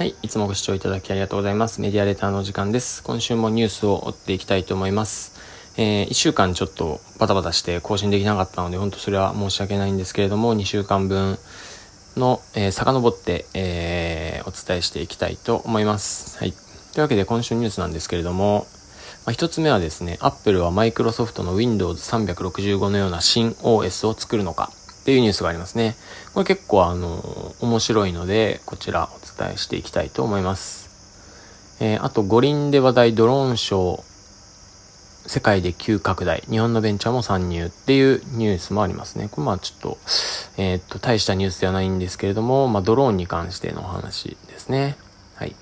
はい。いつもご視聴いただきありがとうございます。メディアレターの時間です。今週もニュースを追っていきたいと思います。えー、1週間ちょっとバタバタして更新できなかったので、本当それは申し訳ないんですけれども、2週間分の、えー、遡って、えー、お伝えしていきたいと思います。はい。というわけで今週ニュースなんですけれども、まあ、1つ目はですね、Apple はマイクロソフトの Windows 365のような新 OS を作るのかっていうニュースがありますね。これ結構あの、面白いので、こちらお伝えしていきたいと思います。えー、あと、五輪で話題ドローンショー、世界で急拡大、日本のベンチャーも参入っていうニュースもありますね。これまあちょっと、えー、っと、大したニュースではないんですけれども、まあドローンに関してのお話ですね。はい。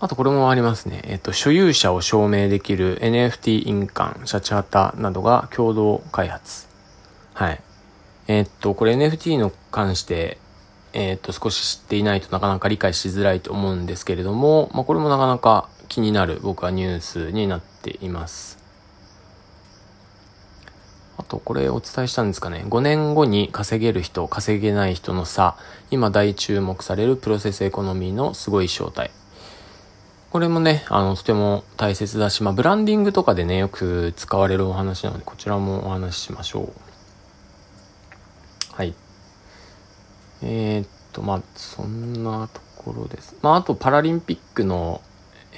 あとこれもありますね。えっと、所有者を証明できる NFT 印鑑、シャチハタなどが共同開発。はい。えー、っと、これ NFT の関して、えー、っと、少し知っていないとなかなか理解しづらいと思うんですけれども、まあ、これもなかなか気になる僕はニュースになっています。あと、これお伝えしたんですかね。5年後に稼げる人、稼げない人の差。今大注目されるプロセスエコノミーのすごい正体。これもね、あの、とても大切だし、まあ、ブランディングとかでね、よく使われるお話なので、こちらもお話ししましょう。はい。えー、っと、まあ、そんなところです。まあ、あと、パラリンピックの、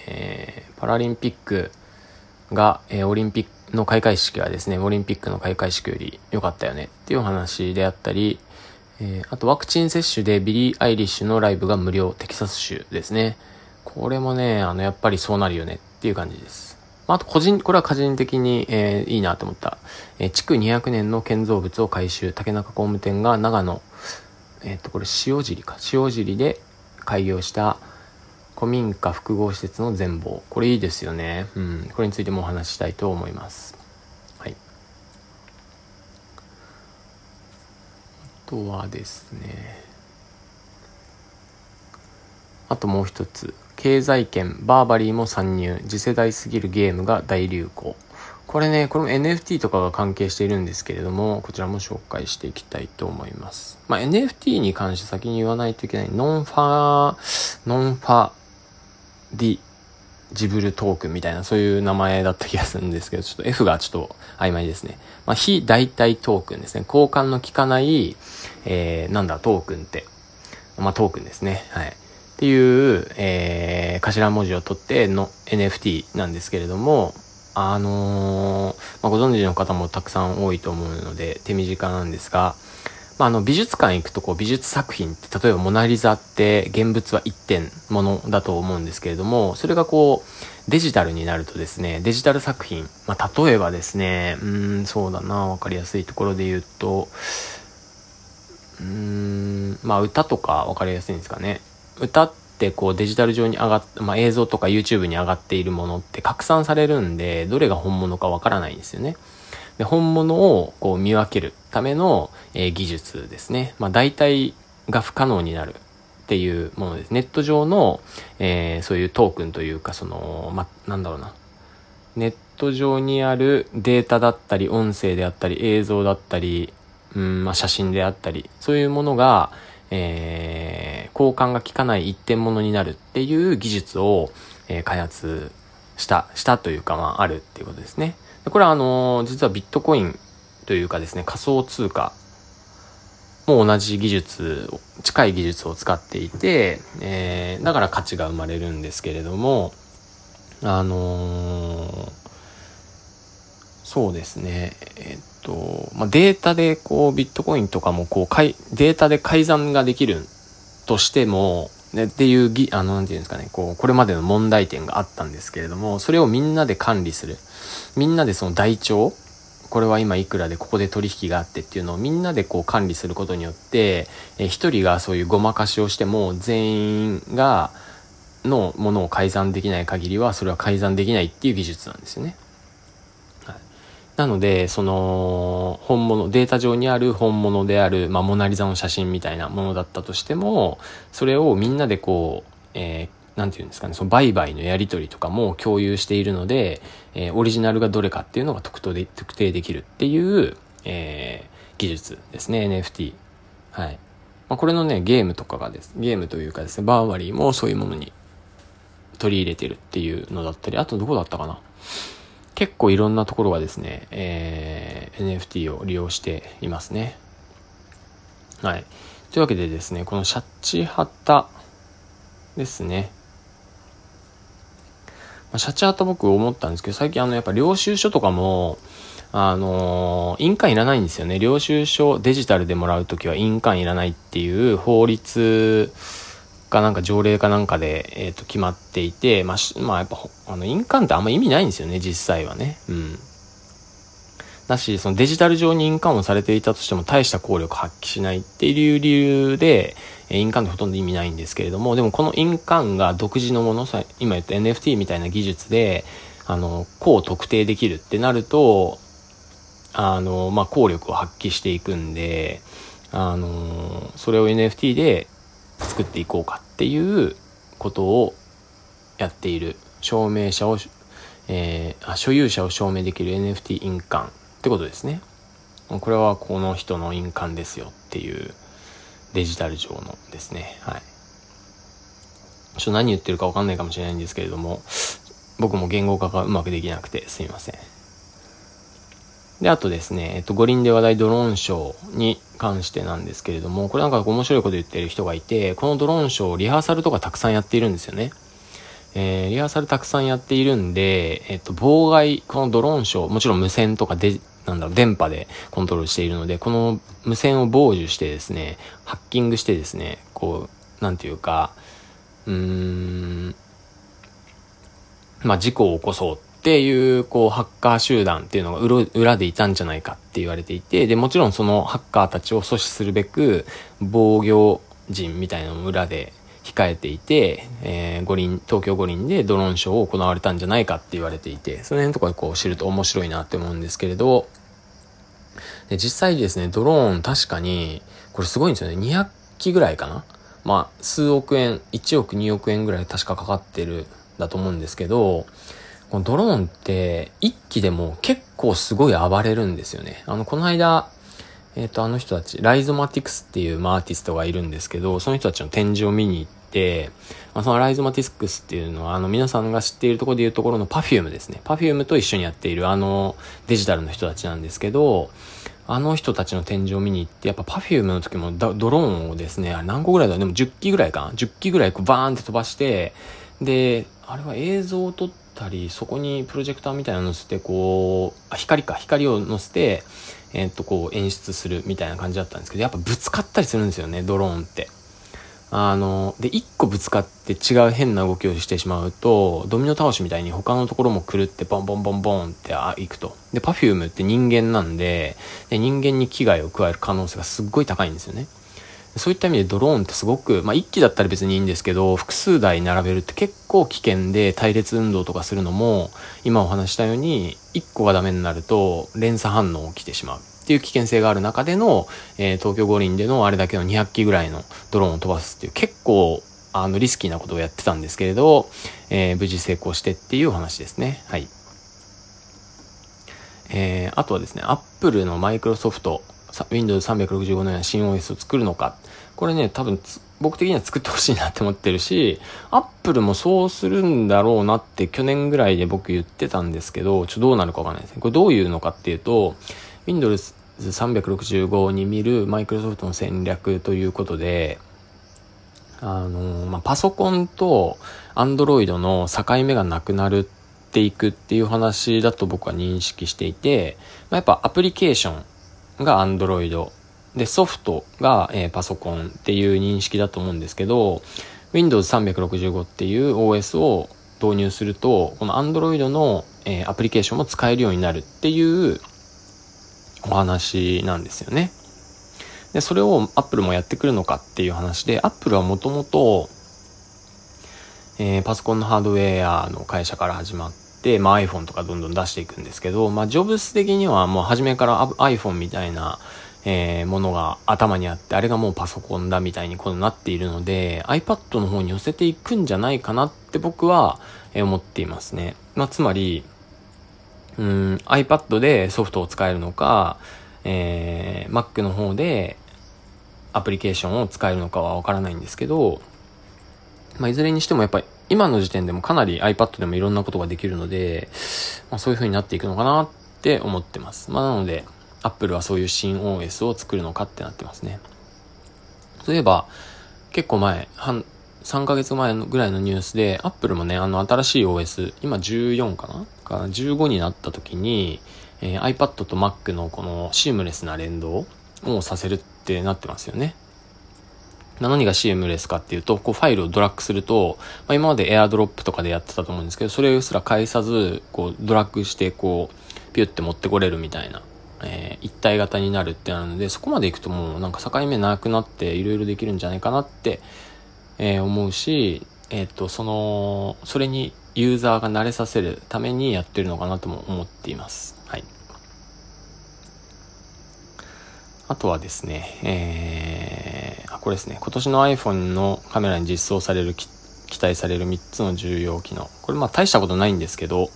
えー、パラリンピックが、えー、オリンピックの開会式はですね、オリンピックの開会式より良かったよねっていう話であったり、えー、あとワクチン接種でビリー・アイリッシュのライブが無料、テキサス州ですね。これもね、あの、やっぱりそうなるよねっていう感じです。まあと個人、これは個人的に、えー、いいなと思った。えー、築200年の建造物を改修、竹中工務店が長野、えっ、と、これ塩尻か。塩尻で開業した古民家複合施設の全貌。これいいですよね。うん。これについてもお話ししたいと思います。はい。あとはですね。あともう一つ。経済圏、バーバリーも参入、次世代すぎるゲームが大流行。これね、これも NFT とかが関係しているんですけれども、こちらも紹介していきたいと思います。まあ、NFT に関して先に言わないといけない、 non-fu、non-fungible token みたいな、そういう名前だった気がするんですけど、ちょっと F がちょっと曖昧ですね。まあ、非代替トークンですね。交換の効かない、えー、なんだ、トークンって。まあ、トークンですね。はい。っていう、えー、頭文字を取っての NFT なんですけれども、あのー、まあ、ご存知の方もたくさん多いと思うので手短なんですが、まあ、あの美術館行くとこう美術作品って例えばモナリザって現物は一点ものだと思うんですけれどもそれがこうデジタルになるとですねデジタル作品、まあ、例えばですねうんそうだな分かりやすいところで言うとうんまあ歌とか分かりやすいんですかね。歌ってこうデジタル上に上がっ、まあ、映像とか YouTube に上がっているものって拡散されるんで、どれが本物かわからないんですよね。で、本物をこう見分けるための、えー、技術ですね。まあ、大体が不可能になるっていうものです。ネット上の、えー、そういうトークンというか、その、まあ、なんだろうな。ネット上にあるデータだったり、音声であったり、映像だったり、うん、まあ、写真であったり、そういうものが、えー、交換が効かない一点物になるっていう技術を、えー、開発した、したというか、まあ、あるっていうことですね。でこれはあのー、実はビットコインというかですね、仮想通貨も同じ技術、近い技術を使っていて、えー、だから価値が生まれるんですけれども、あのー、そうですね、えっと、まあ、データでこうビットコインとかもこうかい、データで改ざんができるとしても、ね、っていうぎ、あの、なんていうんですかね、こう、これまでの問題点があったんですけれども、それをみんなで管理する。みんなでその台帳、これは今いくらでここで取引があってっていうのをみんなでこう管理することによって、え一人がそういうごまかしをしても全員が、のものを改ざんできない限りはそれは改ざんできないっていう技術なんですよね。なので、その、本物、データ上にある本物である、まあ、モナリザの写真みたいなものだったとしても、それをみんなでこう、えー、なんていうんですかね、その売買のやり取りとかも共有しているので、えー、オリジナルがどれかっていうのが特定で特定できるっていう、えー、技術ですね、NFT。はい。まあ、これのね、ゲームとかがです、ゲームというかですね、バーバリーもそういうものに取り入れてるっていうのだったり、あとどこだったかな結構いろんなところがですね、えー、NFT を利用していますね。はい。というわけでですね、このシャッチハタですね。まあ、シャチハタ僕思ったんですけど、最近あの、やっぱ領収書とかも、あのー、印鑑いらないんですよね。領収書デジタルでもらうときは印鑑いらないっていう法律かなんか条例かなんかで、えっ、ー、と、決まっていて、まあ、まあ、やっぱ、あの、印鑑ってあんま意味ないんですよね、実際はね。うん。だし、そのデジタル上に印鑑をされていたとしても大した効力発揮しないっていう理由で、印鑑ってほとんど意味ないんですけれども、でもこの印鑑が独自のもの、今言った NFT みたいな技術で、あの、こう特定できるってなると、あの、まあ、効力を発揮していくんで、あの、それを NFT で作っていこうかっていうことをやっている証明者を、えー、所有者を証明できる NFT 印鑑ってことですね。これはこの人の印鑑ですよっていうデジタル上のですね。はい。ちょっと何言ってるかわかんないかもしれないんですけれども、僕も言語化がうまくできなくてすみません。で、あとですね、えっと、五輪で話題ドローンショーに関してなんですけれども、これなんか面白いこと言ってる人がいて、このドローンショー、リハーサルとかたくさんやっているんですよね。えー、リハーサルたくさんやっているんで、えっと、妨害、このドローンショー、もちろん無線とかで、なんだろう、電波でコントロールしているので、この無線を傍受してですね、ハッキングしてですね、こう、なんていうか、うーん、まあ、事故を起こそうっていう、こう、ハッカー集団っていうのが裏でいたんじゃないかって言われていて、で、もちろんそのハッカーたちを阻止するべく、防御人みたいなのも裏で控えていて、えー、五輪、東京五輪でドローンショーを行われたんじゃないかって言われていて、その辺のところでこう知ると面白いなって思うんですけれど、で実際ですね、ドローン確かに、これすごいんですよね。200機ぐらいかな？まあ、数億円、1億2億円ぐらい確かかかってる、だと思うんですけど、このドローンって1機でも結構すごい暴れるんですよね。あの、この間、えっ、ー、と、あの人たち、ライゾマティクスっていう、まあ、アーティストがいるんですけど、その人たちの展示を見に行って、まあ、そのライゾマティクスっていうのは、あの、皆さんが知っているところでいうところの Perfume ですね。Perfume と一緒にやっている、あの、デジタルの人たちなんですけど、あの人たちの展示を見に行って、やっぱ Perfume の時もドローンをですね、何個ぐらいだ？でも10機ぐらいかな ?10 機ぐらいこうバーンって飛ばして、で、あれは映像を撮ったり、そこにプロジェクターみたいなの乗せて、こう、あ、光か、光を乗せて、えー、っと、こう演出するみたいな感じだったんですけど、やっぱぶつかったりするんですよね、ドローンって。あの、で、一個ぶつかって違う変な動きをしてしまうと、ドミノ倒しみたいに他のところも狂ってボンボンボンボンってあ行くと。で、パフュームって人間なんでで、人間に危害を加える可能性がすっごい高いんですよね。そういった意味でドローンってすごく、まあ、1機だったら別にいいんですけど、複数台並べるって結構危険で対列運動とかするのも、今お話したように、1個がダメになると連鎖反応起きてしまう。っていう危険性がある中での、えー、東京五輪でのあれだけの200機ぐらいのドローンを飛ばすっていう結構あのリスキーなことをやってたんですけれど、えー、無事成功してっていうお話ですね。はい。えー、あとはですね、Apple のマイクロソフト Windows 365のような新 OS を作るのか。これね、多分僕的には作ってほしいなって思ってるし、Apple もそうするんだろうなって去年ぐらいで僕言ってたんですけど、ちょっとどうなるかわかんないですね。これどういうのかっていうと、Windows 365に見るマイクロソフトの戦略ということで、あの、まあ、パソコンと Android の境目がなくなるっていくっていう話だと僕は認識していて、まあ、やっぱアプリケーションが Android でソフトが、えー、パソコンっていう認識だと思うんですけど Windows 365っていう OS を導入するとこの Android の、えー、アプリケーションも使えるようになるっていうお話なんですよね。で、それを Apple もやってくるのかっていう話で、Apple はもともと、えー、パソコンのハードウェアの会社から始まっ、まあ、iPhone とかどんどん出していくんですけど、まあ、ジョブス的にはもう初めから iPhone みたいな、えー、ものが頭にあって、あれがもうパソコンだみたいにこうなっているので、iPad の方に寄せていくんじゃないかなって僕は思っていますね。まあ、つまり、うん、iPad でソフトを使えるのか、えー、Mac の方でアプリケーションを使えるのかはわからないんですけど、まあ、いずれにしてもやっぱり今の時点でもかなり iPad でもいろんなことができるので、まあ、そういう風になっていくのかなって思ってます。まあ、なので、Apple はそういう新 OS を作るのかってなってますね。そういえば、結構前、半、3ヶ月前のぐらいのニュースで、Apple もね、あの新しい OS、今14かな？か15になった時に、えー、iPad と Mac のこのシームレスな連動をさせるってなってますよね。何がシームレスかっていうと、こうファイルをドラッグすると、まあ、今まで AirDrop とかでやってたと思うんですけど、それすら返さず、こうドラッグして、こう、ピュって持ってこれるみたいな、えー、一体型になるってなるので、そこまで行くともうなんか境目なくなっていろいろできるんじゃないかなって、えー、思うし、えっ、と、その、それにユーザーが慣れさせるためにやってるのかなとも思っています。はい。あとはですね、えー、これですね、今年の iPhone のカメラに実装される、期待される3つの重要機能。これまあ大したことないんですけど、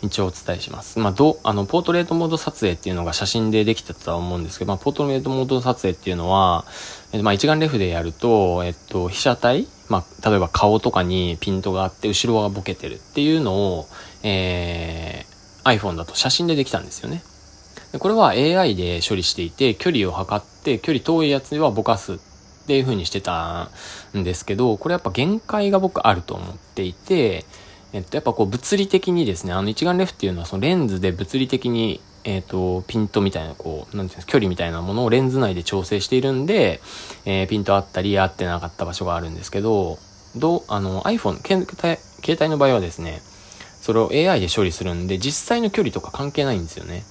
一応お伝えします。まあ、ど、あの、ポートレートモード撮影っていうのが写真でできたとは思うんですけど、まあ、ポートレートモード撮影っていうのは、えまあ、一眼レフでやると、えっと、被写体まあ、例えば顔とかにピントがあって、後ろがボケてるっていうのを、えー、iPhone だと写真でできたんですよね。でこれは AI で処理していて、距離を測って、距離遠いやつはぼかすっていう風にしてたんですけど、これやっぱ限界が僕あると思っていて、えっと、やっぱこう物理的にですね、あの一眼レフっていうのはそのレンズで物理的に、えっと、ピントみたいな、こう、なんていうんですか、距離みたいなものをレンズ内で調整しているんで、えー、ピントあったり合ってなかった場所があるんですけど、どう、あの iPhone、携帯、携帯の場合はですね、それを AI で処理するんで、実際の距離とか関係ないんですよね。